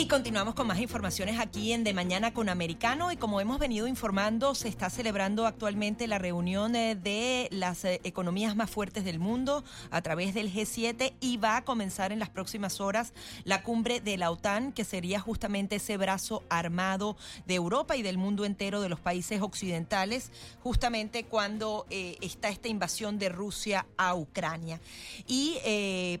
Y continuamos con más informaciones aquí en De Mañana con Americano y como hemos venido informando, se está celebrando actualmente la reunión eh, de las eh, economías más fuertes del mundo a través del G7 y va a comenzar en las próximas horas la cumbre de la OTAN, que sería justamente ese brazo armado de Europa y del mundo entero de los países occidentales, justamente cuando eh, está esta invasión de Rusia a Ucrania. Y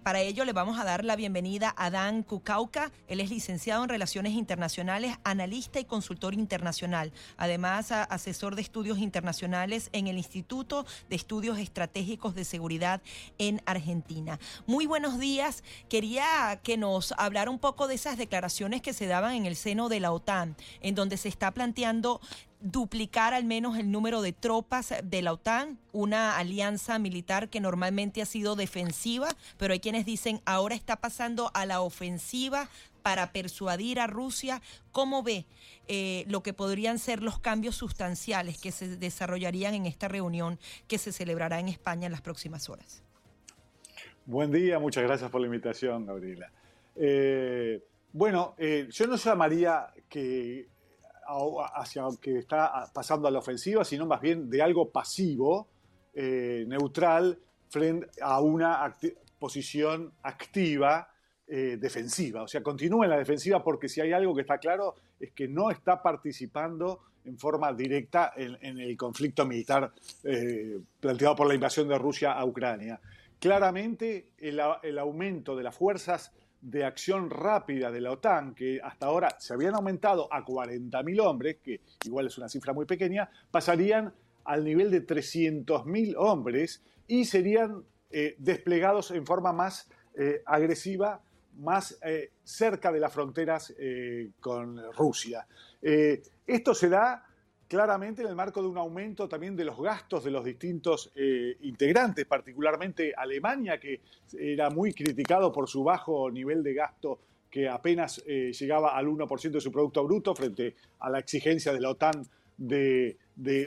para ello le vamos a dar la bienvenida a Dan Kukauka, él es licenciado en Relaciones Internacionales, analista y consultor internacional. Además, asesor de estudios internacionales en el Instituto de Estudios Estratégicos de Seguridad en Argentina. Muy buenos días. Quería que nos hablara un poco de esas declaraciones que se daban en el seno de la OTAN, en donde se está planteando duplicar al menos el número de tropas de la OTAN, una alianza militar que normalmente ha sido defensiva, pero hay quienes dicen ahora está pasando a la ofensiva para persuadir a Rusia. ¿Cómo ve eh, lo que podrían ser los cambios sustanciales que se desarrollarían en esta reunión que se celebrará en España en las próximas horas? Buen día, muchas gracias por la invitación, Gabriela. Eh, bueno, eh, yo no llamaría que hacia que está pasando a la ofensiva, sino más bien de algo pasivo, neutral, frente a una posición activa eh, defensiva. O sea, continúa en la defensiva porque si hay algo que está claro es que no está participando en forma directa en, el conflicto militar eh, planteado por la invasión de Rusia a Ucrania. Claramente el, aumento de las fuerzas de acción rápida de la OTAN, que hasta ahora se habían aumentado a 40.000 hombres, que igual es una cifra muy pequeña, pasarían al nivel de 300.000 hombres y serían eh, desplegados en forma más agresiva más eh, cerca de las fronteras eh, con Rusia. Eh, esto se da claramente en el marco de un aumento también de los gastos de los distintos integrantes, particularmente Alemania, que era muy criticado por su bajo nivel de gasto que apenas llegaba al 1% de su Producto Bruto frente a la exigencia de la OTAN de,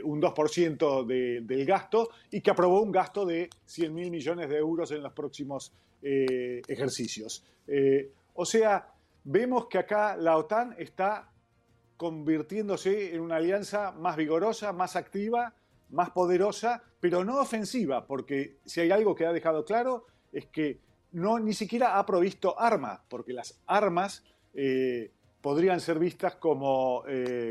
un 2% del gasto y que aprobó un gasto de 100 mil millones de euros en los próximos eh, ejercicios. Eh, o sea, vemos que acá la OTAN está convirtiéndose en una alianza más vigorosa, más activa, más poderosa, pero no ofensiva, porque si hay algo que ha dejado claro es que no ni siquiera ha provisto armas, porque las armas eh, podrían ser vistas como,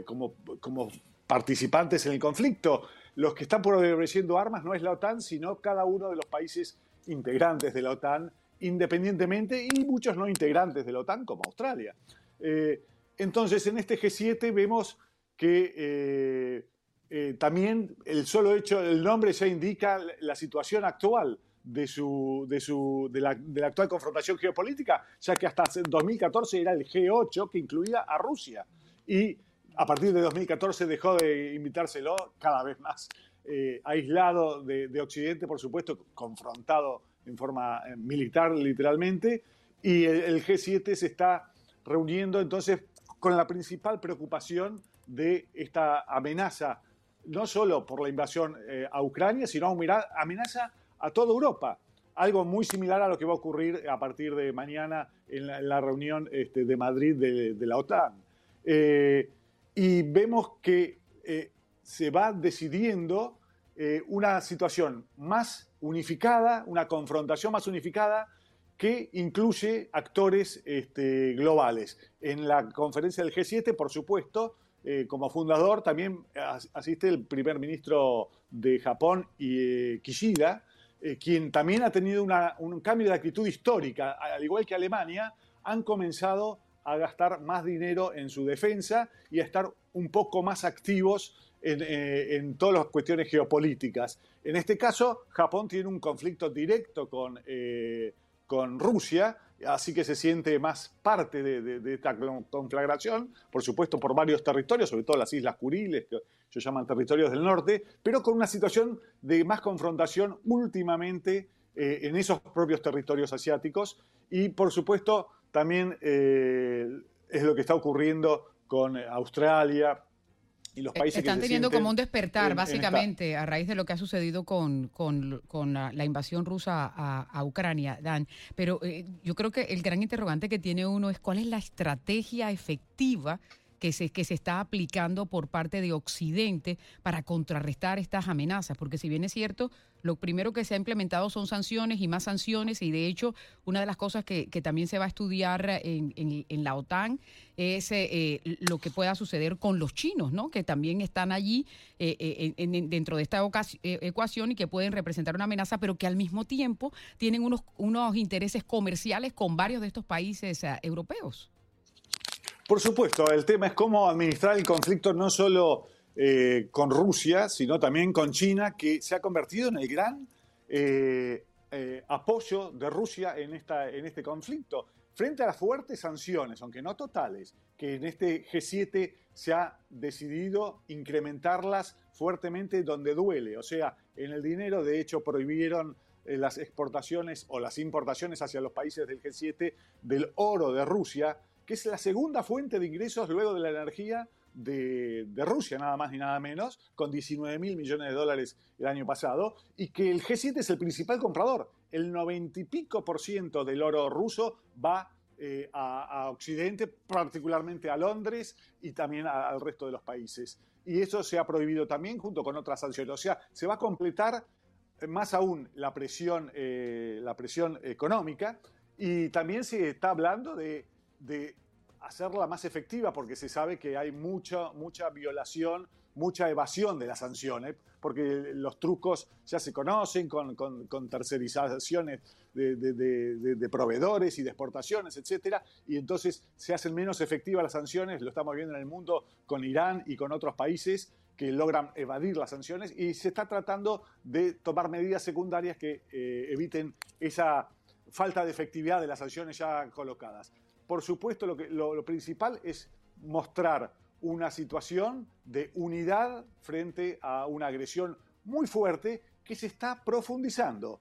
como, como, participantes en el conflicto. Los que están proveyendo armas no es la OTAN, sino cada uno de los países integrantes de la OTAN independientemente y muchos no integrantes de la OTAN, como Australia. Eh, entonces, en este G7 vemos que eh, eh, también el solo hecho, el nombre ya indica la situación actual de, su, de, su, de, la, actual confrontación geopolítica, ya que hasta 2014 era el G8 que incluía a Rusia. Y a partir de 2014 dejó de invitárselo cada vez más aislado de, Occidente, por supuesto, confrontado en forma eh, militar literalmente, y el, G7 se está reuniendo entonces con la principal preocupación de esta amenaza, no solo por la invasión eh, a Ucrania, sino amenaza a toda Europa. Algo muy similar a lo que va a ocurrir a partir de mañana en la, reunión este, de Madrid de, la OTAN. Eh, y vemos que se va decidiendo una situación más unificada, una confrontación más unificada que incluye actores este, globales. En la conferencia del G7, por supuesto, eh, como fundador también asiste el primer ministro de Japón, eh, Kishida, eh, quien también ha tenido un cambio de actitud histórica, al igual que Alemania, han comenzado a gastar más dinero en su defensa y a estar un poco más activos eh, en, todas las cuestiones geopolíticas. En este caso, Japón tiene un conflicto directo con, eh, con Rusia, así que se siente más parte de, esta conflagración, por supuesto por varios territorios, sobre todo las Islas Kuriles, que ellos llaman territorios del norte, pero con una situación de más confrontación últimamente eh, en esos propios territorios asiáticos y por supuesto también es lo que está ocurriendo con Australia, y los países Están teniendo como un despertar, básicamente, a raíz de lo que ha sucedido con, la, invasión rusa a, Ucrania, Dan. Pero eh, yo creo que el gran interrogante que tiene uno es cuál es la estrategia efectiva que se, que se está aplicando por parte de Occidente para contrarrestar estas amenazas, porque si bien es cierto, lo primero que se ha implementado son sanciones y más sanciones, y de hecho, una de las cosas que, también se va a estudiar en, la OTAN es eh, eh, lo que pueda suceder con los chinos, ¿no? que también están allí eh, dentro de esta ecuación y que pueden representar una amenaza, pero que al mismo tiempo tienen unos, unos intereses comerciales con varios de estos países europeos. Por supuesto, el tema es cómo administrar el conflicto no solo eh, con Rusia, sino también con China, que se ha convertido en el gran eh, eh, apoyo de Rusia en, esta, en este conflicto. Frente a las fuertes sanciones, aunque no totales, que en este G7 se ha decidido incrementarlas fuertemente donde duele. O sea, en el dinero, de hecho, prohibieron las exportaciones o las importaciones hacia los países del G7 del oro de Rusia, es la segunda fuente de ingresos luego de la energía de, Rusia, nada más ni nada menos, con 19 mil millones de dólares el año pasado, y que el G7 es el principal comprador. El 90 y pico por ciento del oro ruso va eh, a, Occidente, particularmente a Londres y también al resto de los países. Y eso se ha prohibido también junto con otras sanciones. O sea, se va a completar más aún la presión, eh, la presión económica y también se está hablando de hacerla más efectiva porque se sabe que hay mucha, mucha violación, mucha evasión de las sanciones, porque los trucos ya se conocen con, con, tercerizaciones de, proveedores y de exportaciones, etcétera, y entonces se hacen menos efectivas las sanciones, lo estamos viendo en el mundo con Irán y con otros países que logran evadir las sanciones y se está tratando de tomar medidas secundarias que eh, eviten esa falta de efectividad de las sanciones ya colocadas por supuesto, lo, que, lo, principal es mostrar una situación de unidad frente a una agresión muy fuerte que se está profundizando.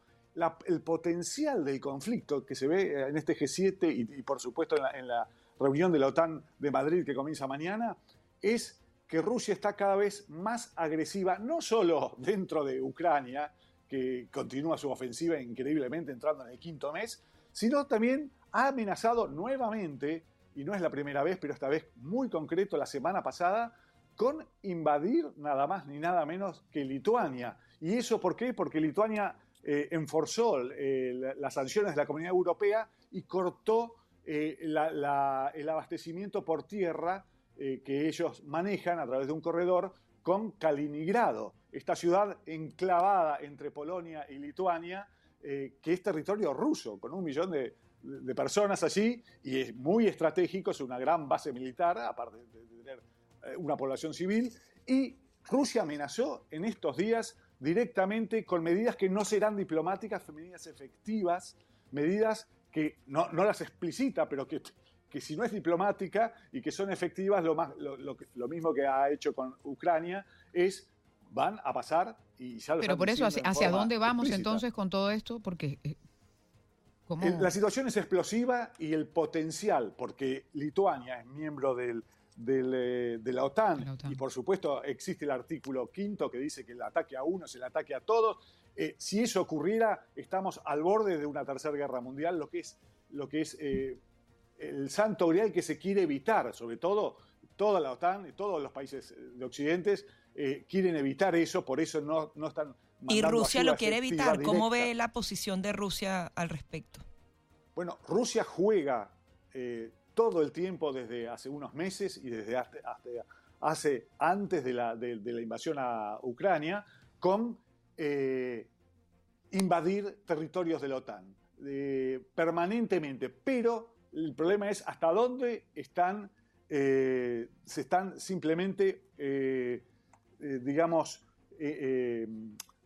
el potencial del conflicto que se ve en este G7 y, por supuesto en la, reunión de la OTAN de Madrid que comienza mañana es que Rusia está cada vez más agresiva, no solo dentro de Ucrania, que continúa su ofensiva increíblemente entrando en el quinto mes, sino también ha amenazado nuevamente, y no es la primera vez, pero esta vez muy concreto la semana pasada, con invadir nada más ni nada menos que Lituania. ¿Y eso por qué? Porque Lituania eh, enforzó eh, las sanciones de la Comunidad Europea y cortó eh, el abastecimiento por tierra que ellos manejan a través de un corredor con Kaliningrado, esta ciudad enclavada entre Polonia y Lituania, que es territorio ruso, con un millón de, de personas allí y es muy estratégico, es una gran base militar, aparte de, tener eh, una población civil. Y Rusia amenazó en estos días directamente con medidas que no serán diplomáticas, medidas efectivas, medidas que no, las explicita, pero que, que si no es diplomática y que son efectivas, lo, más, lo, mismo que ha hecho con Ucrania es van a pasar y ya Pero por eso, ¿hacia, dónde vamos entonces con todo esto? Porque la situación es explosiva y el potencial, porque Lituania es miembro eh, de, la OTAN, y por supuesto existe el artículo quinto que dice que el ataque a uno es el ataque a todos. Eh, si eso ocurriera, estamos al borde de una tercera guerra mundial, lo que es, lo que es eh, el santo grial que se quiere evitar, sobre todo toda la OTAN y todos los países de Occidente quieren evitar eso, por eso no, no están y Rusia lo quiere evitar. ¿Cómo ve la posición de Rusia al respecto? Bueno, Rusia juega eh, todo el tiempo desde hace unos meses y desde hasta, hace antes de la, de, la, invasión a Ucrania con eh, invadir territorios de la OTAN permanentemente. Pero el problema es hasta dónde están, eh, se están simplemente, digamos,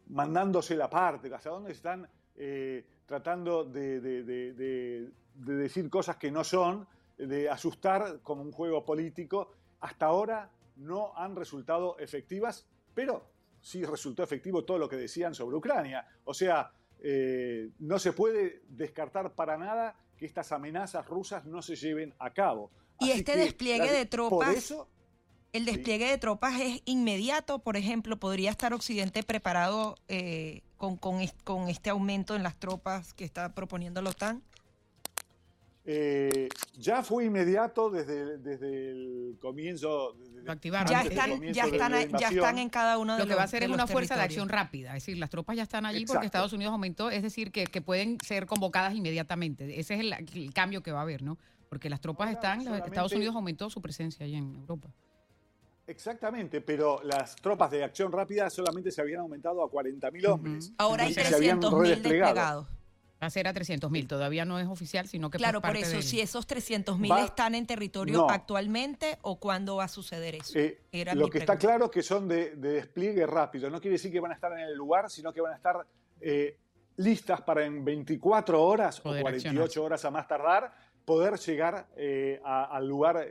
mandándose la parte, hacia dónde están eh, tratando de, decir cosas que no son, de asustar como un juego político, hasta ahora no han resultado efectivas, pero sí resultó efectivo todo lo que decían sobre Ucrania. O sea, eh, no se puede descartar para nada que estas amenazas rusas no se lleven a cabo. Y este despliegue de tropas, el despliegue de tropas es inmediato, por ejemplo, podría estar Occidente preparado eh, con, con, este aumento en las tropas que está proponiendo la OTAN. Eh, ya fue inmediato desde, desde el comienzo. Lo activaron. Ya están, ya, están, ya están en cada uno de los Lo que va a ser es una fuerza de acción rápida. Es decir, las tropas ya están allí porque Estados Unidos aumentó. Es decir, que, que, pueden ser convocadas inmediatamente. Ese es el, cambio que va a haber, ¿no? Porque las tropas están. Estados Unidos aumentó su presencia allí en Europa. Exactamente, pero las tropas de acción rápida solamente se habían aumentado a 40.000 hombres. Ahora hay 300.000 desplegados. Va a ser a 300.000, todavía no es oficial, sino que Claro, por eso, si esos 300.000 están en territorio actualmente o cuándo va a suceder eso. Eh, lo que está claro es que son de, despliegue rápido, no quiere decir que van a estar en el lugar, sino que van a estar eh, listas para en 24 horas o 48 horas a más tardar poder llegar eh, al lugar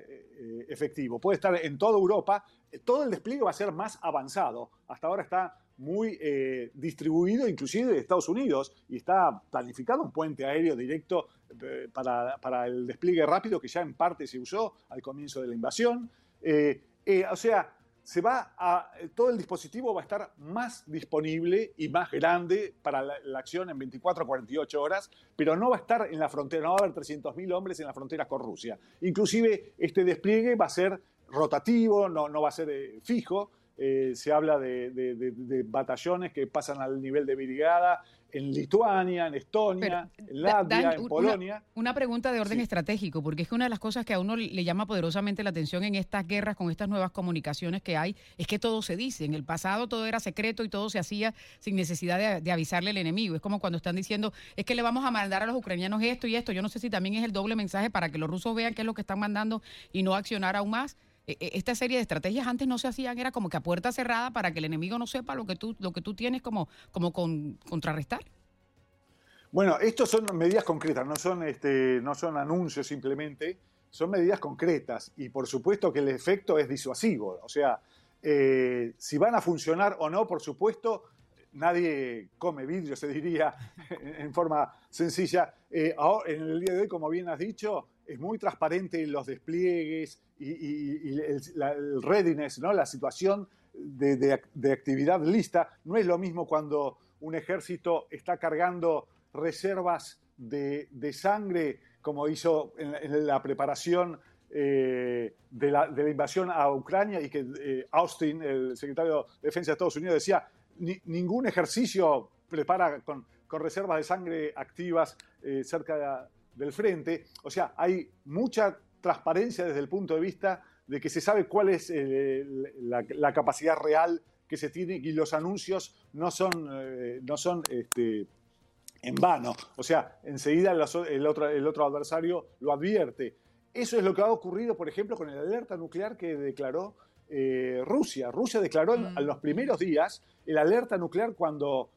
efectivo. Puede estar en toda Europa, todo el despliegue va a ser más avanzado. Hasta ahora está muy eh, distribuido, inclusive de Estados Unidos, y está planificado un puente aéreo directo eh, para, el despliegue rápido que ya en parte se usó al comienzo de la invasión. Eh, o sea, se va a, todo el dispositivo va a estar más disponible y más grande para la, acción en 24 o 48 horas, pero no va a estar en la frontera, no va a haber 300.000 hombres en la frontera con Rusia. Inclusive este despliegue va a ser rotativo, no, no va a ser fijo, eh, se habla de, batallones que pasan al nivel de brigada en Lituania, en Estonia, en Latvia, en Polonia. Una, pregunta de orden estratégico, porque es que una de las cosas que a uno le llama poderosamente la atención en estas guerras con estas nuevas comunicaciones que hay es que todo se dice. En el pasado todo era secreto y todo se hacía sin necesidad de avisarle al enemigo. Es como cuando están diciendo, es que le vamos a mandar a los ucranianos esto y esto. Yo no sé si también es el doble mensaje para que los rusos vean qué es lo que están mandando y no accionar aún más. E, e, esta serie de estrategias antes no se hacían, era como que a puerta cerrada para que el enemigo no sepa lo que tú, lo que tú tienes como, como con, contrarrestar. Bueno, estos son medidas concretas, no son, este, no son anuncios simplemente, son medidas concretas y por supuesto que el efecto es disuasivo. O sea, eh, si van a funcionar o no, por supuesto, nadie come vidrio, se diría en forma sencilla. Eh, en el día de hoy, como bien has dicho, es muy transparente los despliegues y, el, readiness, ¿no? la situación de, actividad lista. No es lo mismo cuando un ejército está cargando reservas de, sangre, como hizo en, la preparación eh, de, la, invasión a Ucrania y que eh, Austin, el secretario de Defensa de Estados Unidos, decía, ningún ejercicio prepara con, reservas de sangre activas eh, cerca de del frente. O sea, hay mucha transparencia desde el punto de vista de que se sabe cuál es eh, la, capacidad real que se tiene y los anuncios no son, eh, no son este, en vano. O sea, enseguida el otro, el otro adversario lo advierte. Eso es lo que ha ocurrido, por ejemplo, con el alerta nuclear que declaró eh, Rusia. Rusia declaró en, mm. los primeros días el alerta nuclear cuando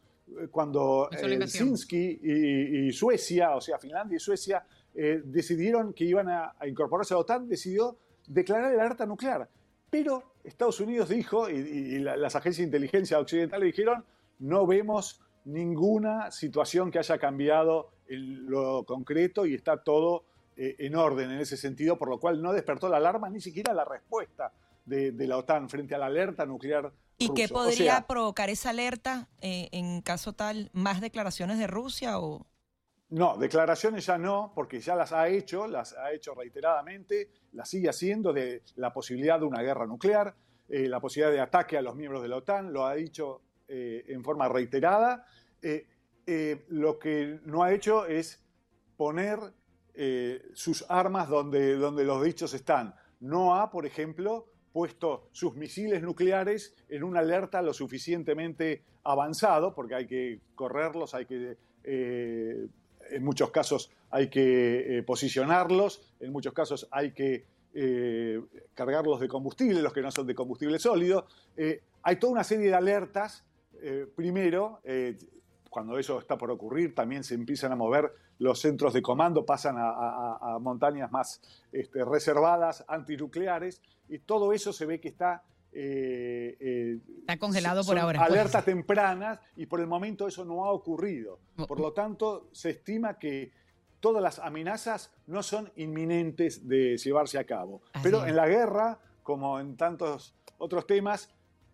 cuando Helsinki y, Suecia, o sea, Finlandia y Suecia, eh, decidieron que iban a, incorporarse a la OTAN, decidió declarar el alerta nuclear. Pero Estados Unidos dijo, y, las agencias de inteligencia occidentales dijeron, no vemos ninguna situación que haya cambiado en lo concreto y está todo eh, en orden en ese sentido, por lo cual no despertó la alarma ni siquiera la respuesta de, de la OTAN frente a la alerta nuclear ¿Y qué podría provocar esa alerta eh, en caso tal? ¿Más declaraciones de Rusia o...? No, declaraciones ya no, porque ya las ha hecho, las ha hecho reiteradamente, las sigue haciendo de la posibilidad de una guerra nuclear, eh, la posibilidad de ataque a los miembros de la OTAN, lo ha dicho eh, en forma reiterada. lo que no ha hecho es poner sus armas donde, donde los dichos están. No ha, por ejemplo, puesto sus misiles nucleares en una alerta lo suficientemente avanzado, porque hay que correrlos, hay que, eh, en muchos casos hay que eh, posicionarlos, en muchos casos hay que eh, cargarlos de combustible, los que no son de combustible sólido. hay toda una serie de alertas. primero, cuando eso está por ocurrir, también se empiezan a mover los centros de comando, pasan a, montañas más este, reservadas, antinucleares, y todo eso se ve que está... Eh, eh, está congelado por ahora. Alertas tempranas y por el momento eso no ha ocurrido. Por lo tanto, se estima que todas las amenazas no son inminentes de llevarse a cabo. Pero en la guerra, como en tantos otros temas,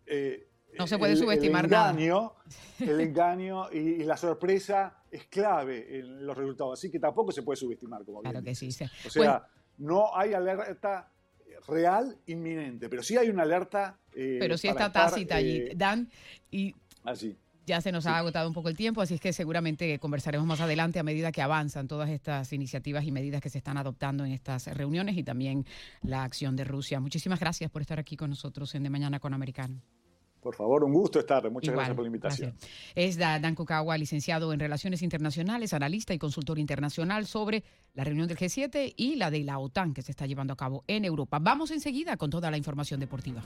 eh, no se puede subestimar el engaño, El engaño y, la sorpresa es clave en los resultados, así que tampoco se puede subestimar. Como claro que sí. O sea, no hay alerta real inminente, pero sí hay una alerta. Eh, pero sí está tácita allí, eh, Dan. Y así. Ya se nos ha agotado un poco el tiempo, así es que seguramente conversaremos más adelante a medida que avanzan todas estas iniciativas y medidas que se están adoptando en estas reuniones y también la acción de Rusia. Muchísimas gracias por estar aquí con nosotros en De Mañana con Americano. Por favor, un gusto estar. Muchas gracias por la invitación. Es Dan Kukawa, licenciado en Relaciones Internacionales, analista y consultor internacional sobre la reunión del G7 y la de la OTAN que se está llevando a cabo en Europa. Vamos enseguida con toda la información deportiva.